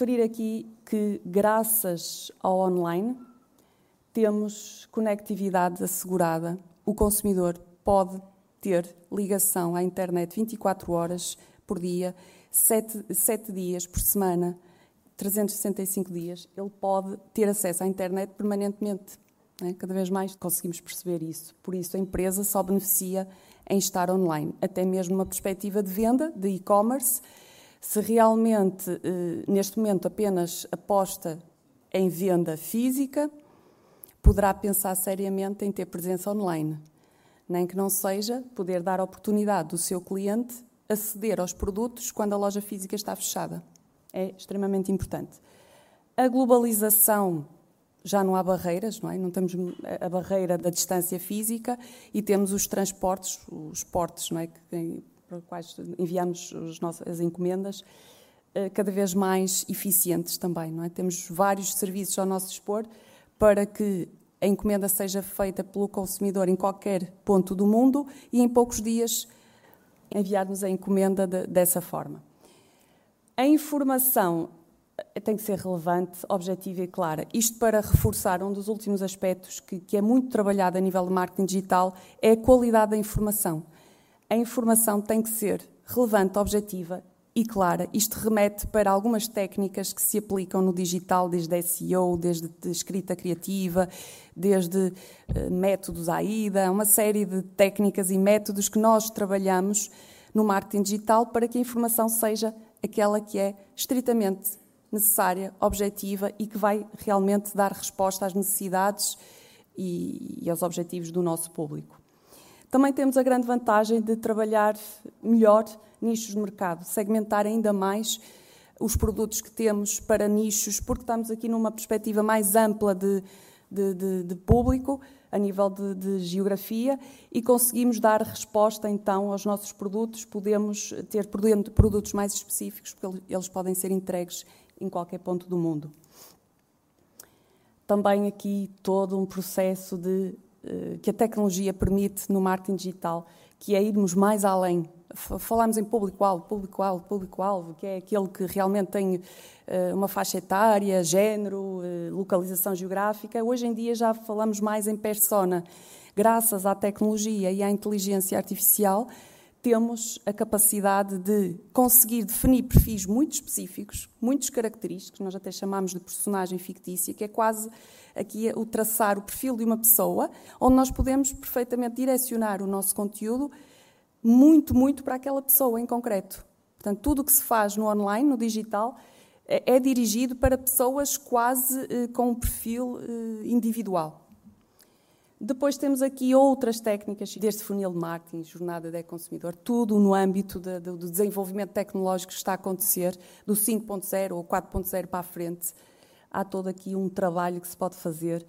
referir aqui que, graças ao online, temos conectividade assegurada. O consumidor pode ter ligação à internet 24 horas por dia, 7, 7 dias por semana, 365 dias. Ele pode ter acesso à internet permanentemente. Né? Cada vez mais conseguimos perceber isso. Por isso, a empresa só beneficia em estar online, até mesmo uma perspectiva de venda, de e-commerce. Se realmente, eh, neste momento, apenas aposta em venda física, poderá pensar seriamente em ter presença online. Nem que não seja poder dar oportunidade do seu cliente aceder aos produtos quando a loja física está fechada. É extremamente importante. A globalização já não há barreiras, não é? Não temos a barreira da distância física e temos os transportes, os portos, não é? Que, para os quais enviamos as encomendas, eh, cada vez mais eficientes também, não é? Temos vários serviços ao nosso dispor para que a encomenda seja feita pelo consumidor em qualquer ponto do mundo e em poucos dias enviar-nos a encomenda de, dessa forma. A informação tem que ser relevante, objetiva e clara. Isto para reforçar um dos últimos aspectos que, que, é muito trabalhado a nível de marketing digital, é a qualidade da informação. A informação tem que ser relevante, objetiva e clara. Isto remete para algumas técnicas que se aplicam no digital, desde SEO, desde escrita criativa, desde uh, métodos AIDA, uma série de técnicas e métodos que nós trabalhamos no marketing digital para que a informação seja aquela que é estritamente necessária, objetiva e que vai realmente dar resposta às necessidades e, e aos objetivos do nosso público. Também temos a grande vantagem de trabalhar melhor nichos de mercado, segmentar ainda mais os produtos que temos para nichos, porque estamos aqui numa perspectiva mais ampla de, de, de, de público, a nível de, geografia, e conseguimos dar resposta então aos nossos produtos. Podemos ter produtos mais específicos, porque eles podem ser entregues em qualquer ponto do mundo. Também aqui todo um processo de, que a tecnologia permite no marketing digital, que é irmos mais além. Falamos em público-alvo, público-alvo, público-alvo, que é aquele que realmente tem eh, uma faixa etária, género, eh, localização geográfica. Hoje em dia já falamos mais em persona. Graças à tecnologia e à inteligência artificial, temos a capacidade de conseguir definir perfis muito específicos, muitos característicos, nós até chamamos de personagem fictícia, que é quase aqui o traçar o perfil de uma pessoa, onde nós podemos perfeitamente direcionar o nosso conteúdo muito, muito para aquela pessoa em concreto. Portanto, tudo o que se faz no online, no digital, é, é dirigido para pessoas quase eh, com um perfil eh, individual. Depois temos aqui outras técnicas, desde funil de marketing, jornada de consumidor, tudo no âmbito de, de, do desenvolvimento tecnológico que está a acontecer, do 5.0 ou 4.0 para a frente. Há todo aqui um trabalho que se pode fazer